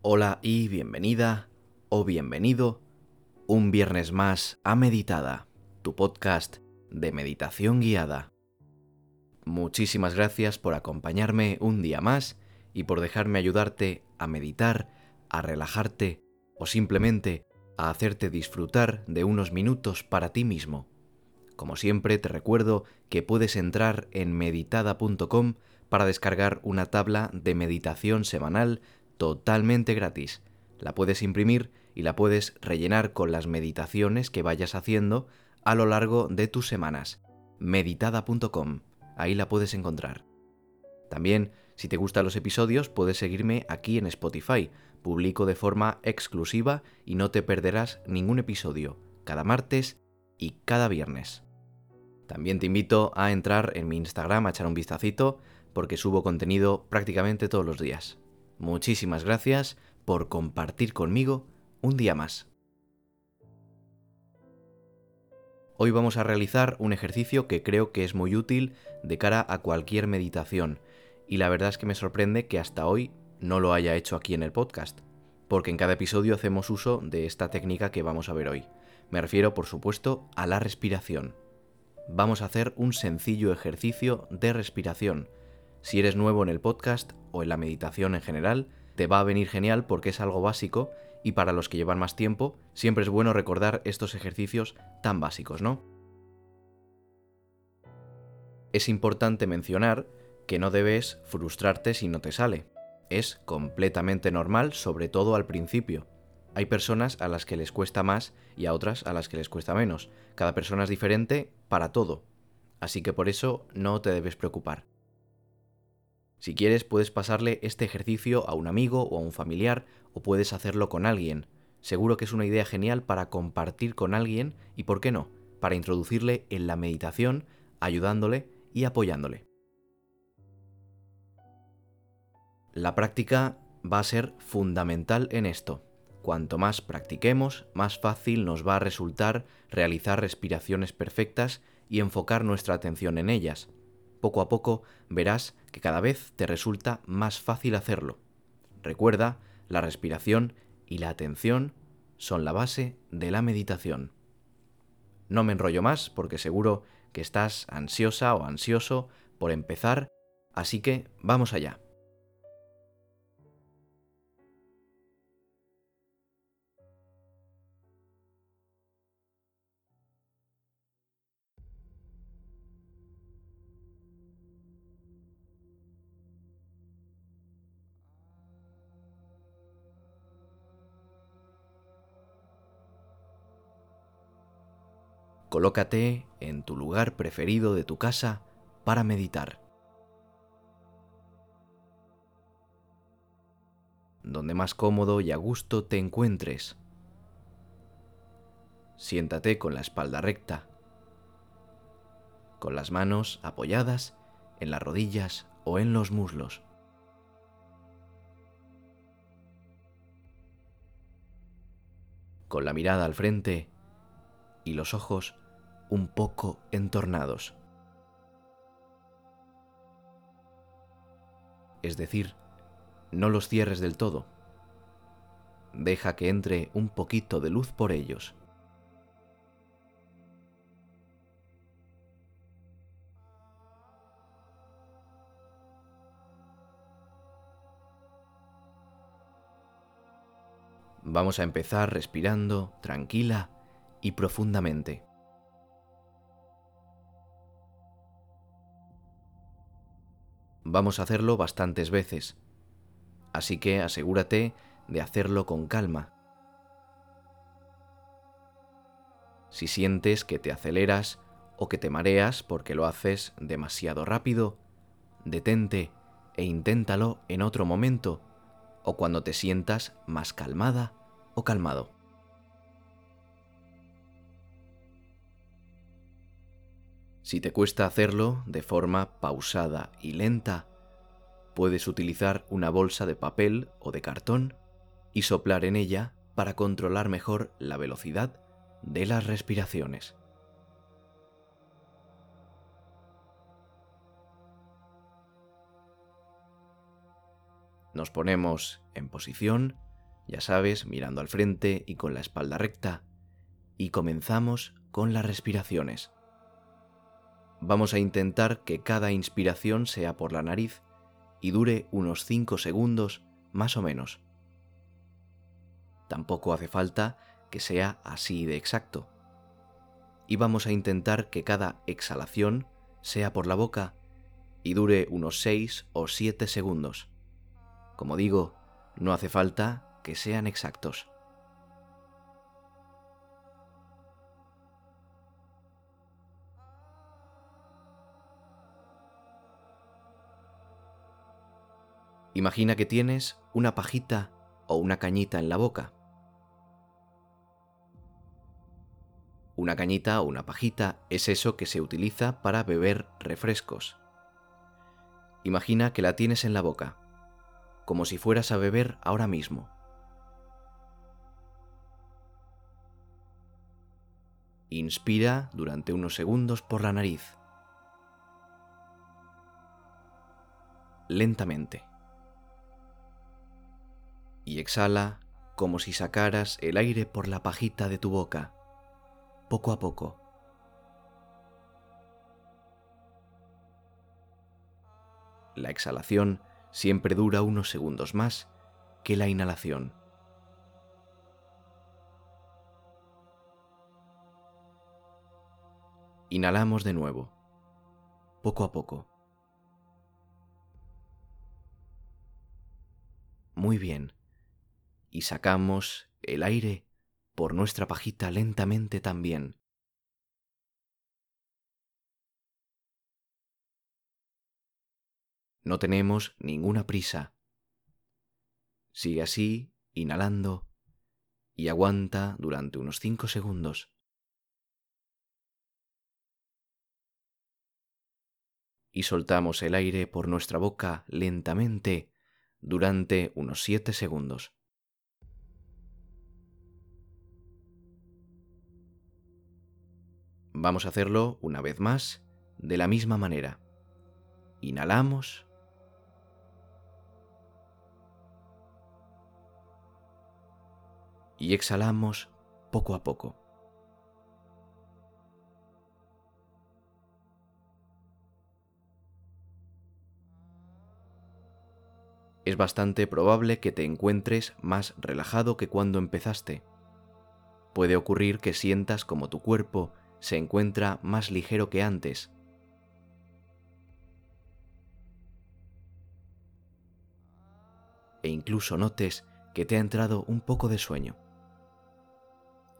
Hola y bienvenida o bienvenido un viernes más a Meditada, tu podcast de meditación guiada. Muchísimas gracias por acompañarme un día más y por dejarme ayudarte a meditar, a relajarte o simplemente a hacerte disfrutar de unos minutos para ti mismo. Como siempre te recuerdo que puedes entrar en meditada.com para descargar una tabla de meditación semanal totalmente gratis. La puedes imprimir y la puedes rellenar con las meditaciones que vayas haciendo a lo largo de tus semanas. meditada.com, ahí la puedes encontrar. También, si te gustan los episodios, puedes seguirme aquí en Spotify. Publico de forma exclusiva y no te perderás ningún episodio, cada martes y cada viernes. También te invito a entrar en mi Instagram a echar un vistacito porque subo contenido prácticamente todos los días. Muchísimas gracias por compartir conmigo un día más. Hoy vamos a realizar un ejercicio que creo que es muy útil de cara a cualquier meditación, y la verdad es que me sorprende que hasta hoy no lo haya hecho aquí en el podcast, porque en cada episodio hacemos uso de esta técnica que vamos a ver hoy. Me refiero, por supuesto, a la respiración. Vamos a hacer un sencillo ejercicio de respiración, si eres nuevo en el podcast o en la meditación en general, te va a venir genial porque es algo básico y para los que llevan más tiempo, siempre es bueno recordar estos ejercicios tan básicos, ¿no? Es importante mencionar que no debes frustrarte si no te sale. Es completamente normal, sobre todo al principio. Hay personas a las que les cuesta más y a otras a las que les cuesta menos. Cada persona es diferente para todo. Así que por eso no te debes preocupar. Si quieres puedes pasarle este ejercicio a un amigo o a un familiar o puedes hacerlo con alguien. Seguro que es una idea genial para compartir con alguien y, ¿por qué no?, para introducirle en la meditación, ayudándole y apoyándole. La práctica va a ser fundamental en esto. Cuanto más practiquemos, más fácil nos va a resultar realizar respiraciones perfectas y enfocar nuestra atención en ellas poco a poco verás que cada vez te resulta más fácil hacerlo. Recuerda, la respiración y la atención son la base de la meditación. No me enrollo más porque seguro que estás ansiosa o ansioso por empezar, así que vamos allá. Colócate en tu lugar preferido de tu casa para meditar. Donde más cómodo y a gusto te encuentres. Siéntate con la espalda recta, con las manos apoyadas en las rodillas o en los muslos. Con la mirada al frente y los ojos un poco entornados. Es decir, no los cierres del todo. Deja que entre un poquito de luz por ellos. Vamos a empezar respirando tranquila y profundamente. Vamos a hacerlo bastantes veces, así que asegúrate de hacerlo con calma. Si sientes que te aceleras o que te mareas porque lo haces demasiado rápido, detente e inténtalo en otro momento o cuando te sientas más calmada o calmado. Si te cuesta hacerlo de forma pausada y lenta, puedes utilizar una bolsa de papel o de cartón y soplar en ella para controlar mejor la velocidad de las respiraciones. Nos ponemos en posición ya sabes, mirando al frente y con la espalda recta, y comenzamos con las respiraciones. Vamos a intentar que cada inspiración sea por la nariz y dure unos 5 segundos más o menos. Tampoco hace falta que sea así de exacto. Y vamos a intentar que cada exhalación sea por la boca y dure unos 6 o 7 segundos. Como digo, no hace falta que sean exactos. Imagina que tienes una pajita o una cañita en la boca. Una cañita o una pajita es eso que se utiliza para beber refrescos. Imagina que la tienes en la boca, como si fueras a beber ahora mismo. Inspira durante unos segundos por la nariz. Lentamente. Y exhala como si sacaras el aire por la pajita de tu boca, poco a poco. La exhalación siempre dura unos segundos más que la inhalación. Inhalamos de nuevo, poco a poco. Muy bien. Y sacamos el aire por nuestra pajita lentamente también. No tenemos ninguna prisa. Sigue así, inhalando, y aguanta durante unos 5 segundos. y soltamos el aire por nuestra boca lentamente durante unos 7 segundos. Vamos a hacerlo una vez más de la misma manera. Inhalamos. Y exhalamos poco a poco. es bastante probable que te encuentres más relajado que cuando empezaste. Puede ocurrir que sientas como tu cuerpo se encuentra más ligero que antes. E incluso notes que te ha entrado un poco de sueño.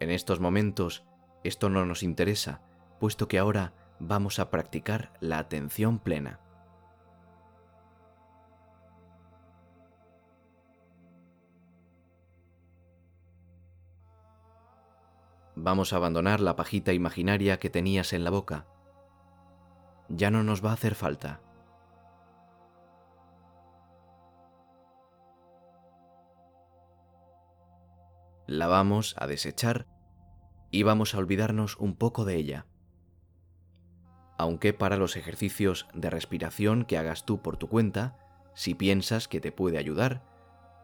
En estos momentos esto no nos interesa, puesto que ahora vamos a practicar la atención plena. Vamos a abandonar la pajita imaginaria que tenías en la boca. Ya no nos va a hacer falta. La vamos a desechar y vamos a olvidarnos un poco de ella. Aunque para los ejercicios de respiración que hagas tú por tu cuenta, si piensas que te puede ayudar,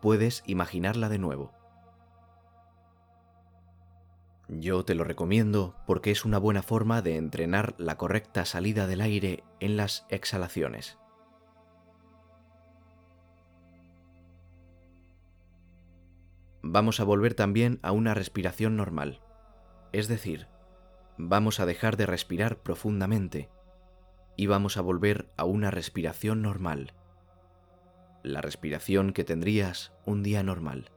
puedes imaginarla de nuevo. Yo te lo recomiendo porque es una buena forma de entrenar la correcta salida del aire en las exhalaciones. Vamos a volver también a una respiración normal, es decir, vamos a dejar de respirar profundamente y vamos a volver a una respiración normal, la respiración que tendrías un día normal.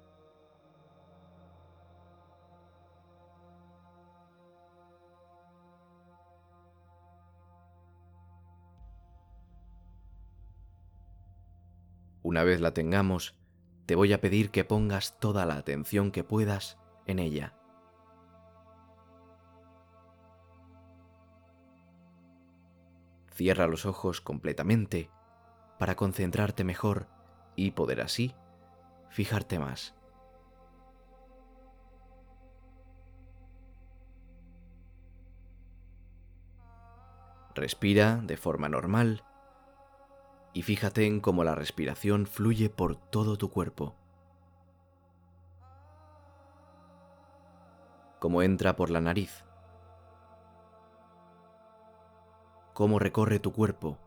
Una vez la tengamos, te voy a pedir que pongas toda la atención que puedas en ella. Cierra los ojos completamente para concentrarte mejor y poder así fijarte más. Respira de forma normal y fíjate en cómo la respiración fluye por todo tu cuerpo. cómo entra por la nariz, cómo recorre tu cuerpo,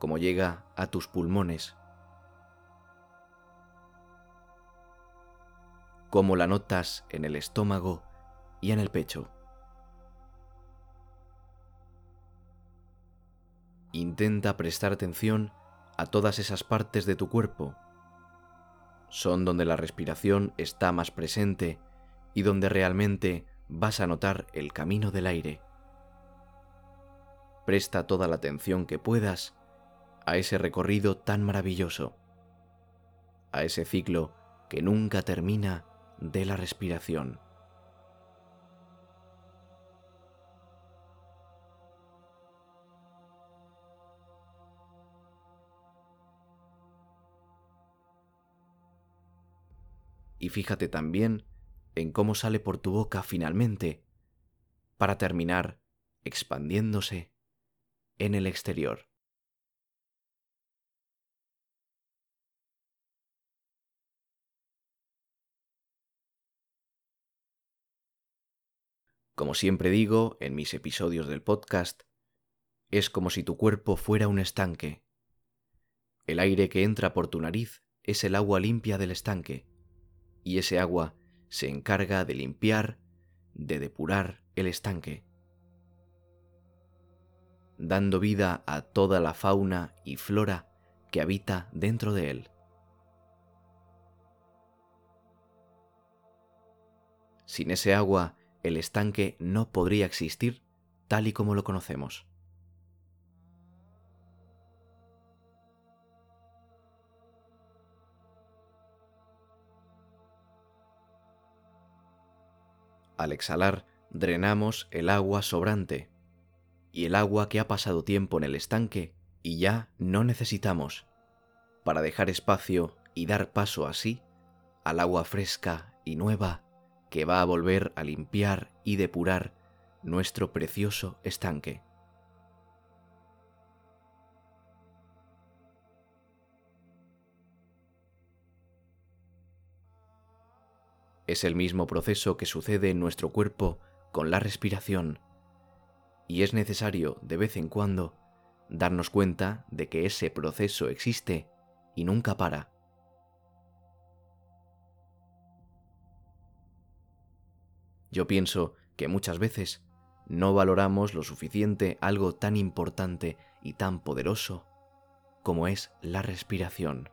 cómo llega a tus pulmones, cómo la notas en el estómago y en el pecho. Intenta prestar atención a todas esas partes de tu cuerpo. Son donde la respiración está más presente y donde realmente vas a notar el camino del aire. Presta toda la atención que puedas a ese recorrido tan maravilloso, a ese ciclo que nunca termina de la respiración. Y fíjate también en cómo sale por tu boca finalmente, para terminar expandiéndose en el exterior. Como siempre digo en mis episodios del podcast, es como si tu cuerpo fuera un estanque. El aire que entra por tu nariz es el agua limpia del estanque, y ese agua se encarga de limpiar, de depurar el estanque, dando vida a toda la fauna y flora que habita dentro de él. Sin ese agua el estanque no podría existir tal y como lo conocemos. Al exhalar, drenamos el agua sobrante y el agua que ha pasado tiempo en el estanque y ya no necesitamos, para dejar espacio y dar paso así al agua fresca y nueva que va a volver a limpiar y depurar nuestro precioso estanque. Es el mismo proceso que sucede en nuestro cuerpo con la respiración, y es necesario de vez en cuando darnos cuenta de que ese proceso existe y nunca para. Yo pienso que muchas veces no valoramos lo suficiente algo tan importante y tan poderoso como es la respiración.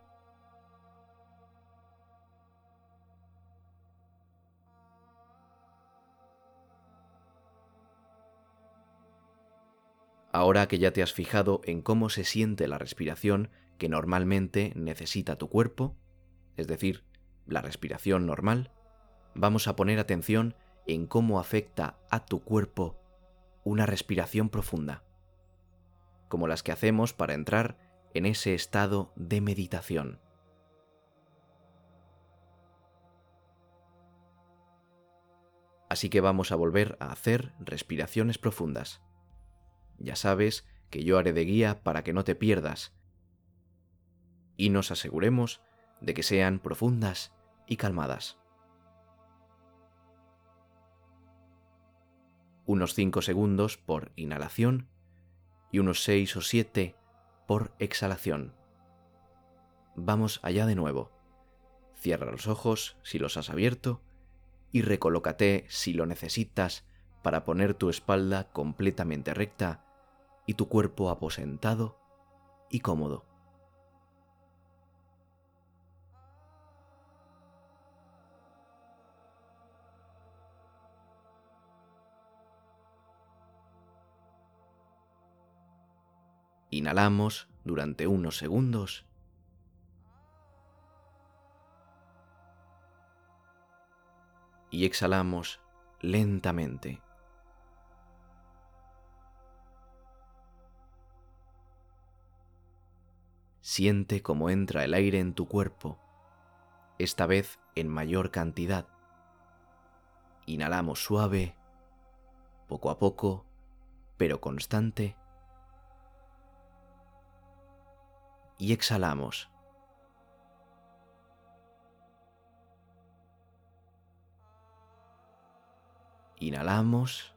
Ahora que ya te has fijado en cómo se siente la respiración que normalmente necesita tu cuerpo, es decir, la respiración normal, vamos a poner atención en cómo afecta a tu cuerpo una respiración profunda, como las que hacemos para entrar en ese estado de meditación. Así que vamos a volver a hacer respiraciones profundas. Ya sabes que yo haré de guía para que no te pierdas y nos aseguremos de que sean profundas y calmadas. unos 5 segundos por inhalación y unos 6 o 7 por exhalación. Vamos allá de nuevo. Cierra los ojos si los has abierto y recolócate si lo necesitas para poner tu espalda completamente recta y tu cuerpo aposentado y cómodo. Inhalamos durante unos segundos. Y exhalamos lentamente. Siente cómo entra el aire en tu cuerpo, esta vez en mayor cantidad. Inhalamos suave, poco a poco, pero constante. Y exhalamos. Inhalamos.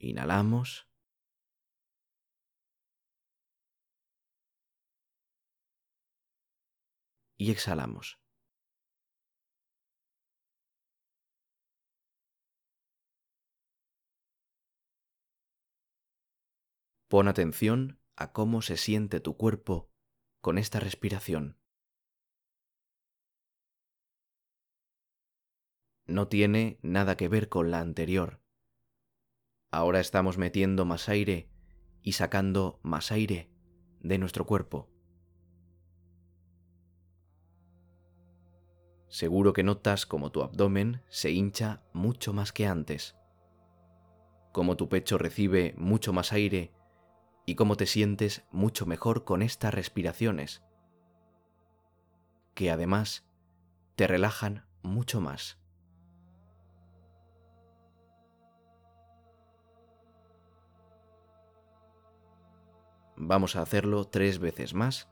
Inhalamos. Y exhalamos. Pon atención a cómo se siente tu cuerpo con esta respiración. No tiene nada que ver con la anterior. Ahora estamos metiendo más aire y sacando más aire de nuestro cuerpo. Seguro que notas como tu abdomen se hincha mucho más que antes, como tu pecho recibe mucho más aire y cómo te sientes mucho mejor con estas respiraciones, que además te relajan mucho más. Vamos a hacerlo tres veces más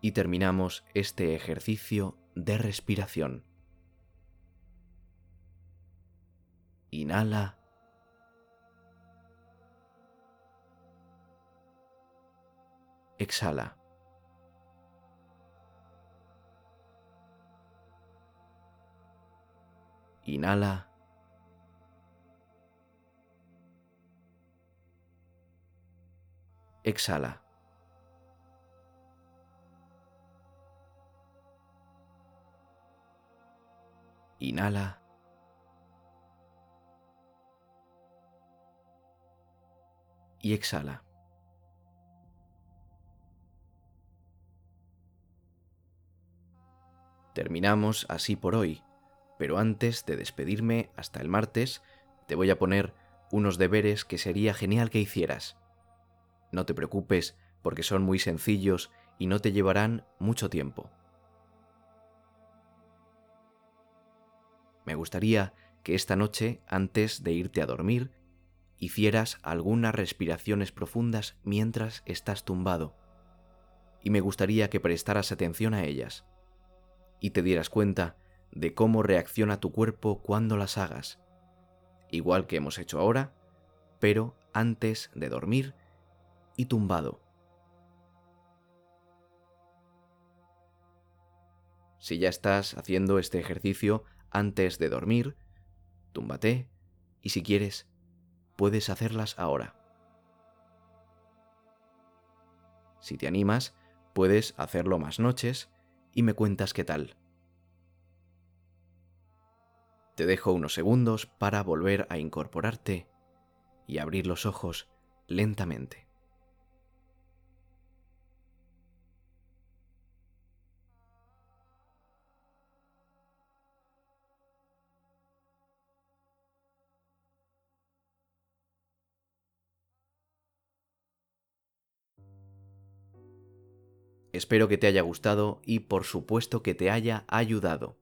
y terminamos este ejercicio de respiración. Inhala. exhala. Inhala. Exhala. Inhala. Y exhala. Terminamos así por hoy, pero antes de despedirme hasta el martes, te voy a poner unos deberes que sería genial que hicieras. No te preocupes porque son muy sencillos y no te llevarán mucho tiempo. Me gustaría que esta noche, antes de irte a dormir, hicieras algunas respiraciones profundas mientras estás tumbado, y me gustaría que prestaras atención a ellas y te dieras cuenta de cómo reacciona tu cuerpo cuando las hagas, igual que hemos hecho ahora, pero antes de dormir tumbado. Si ya estás haciendo este ejercicio antes de dormir, túmbate y si quieres, puedes hacerlas ahora. Si te animas, puedes hacerlo más noches y me cuentas qué tal. Te dejo unos segundos para volver a incorporarte y abrir los ojos lentamente. Espero que te haya gustado y por supuesto que te haya ayudado.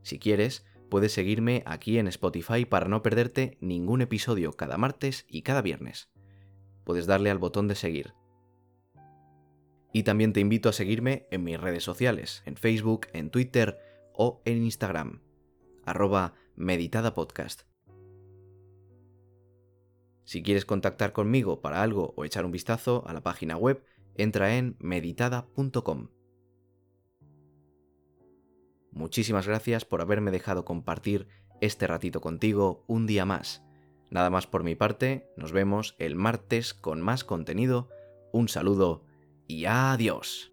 Si quieres, puedes seguirme aquí en Spotify para no perderte ningún episodio cada martes y cada viernes. Puedes darle al botón de seguir. Y también te invito a seguirme en mis redes sociales, en Facebook, en Twitter o en Instagram, arroba meditadapodcast. Si quieres contactar conmigo para algo o echar un vistazo a la página web, entra en meditada.com. Muchísimas gracias por haberme dejado compartir este ratito contigo un día más. Nada más por mi parte, nos vemos el martes con más contenido. Un saludo y adiós.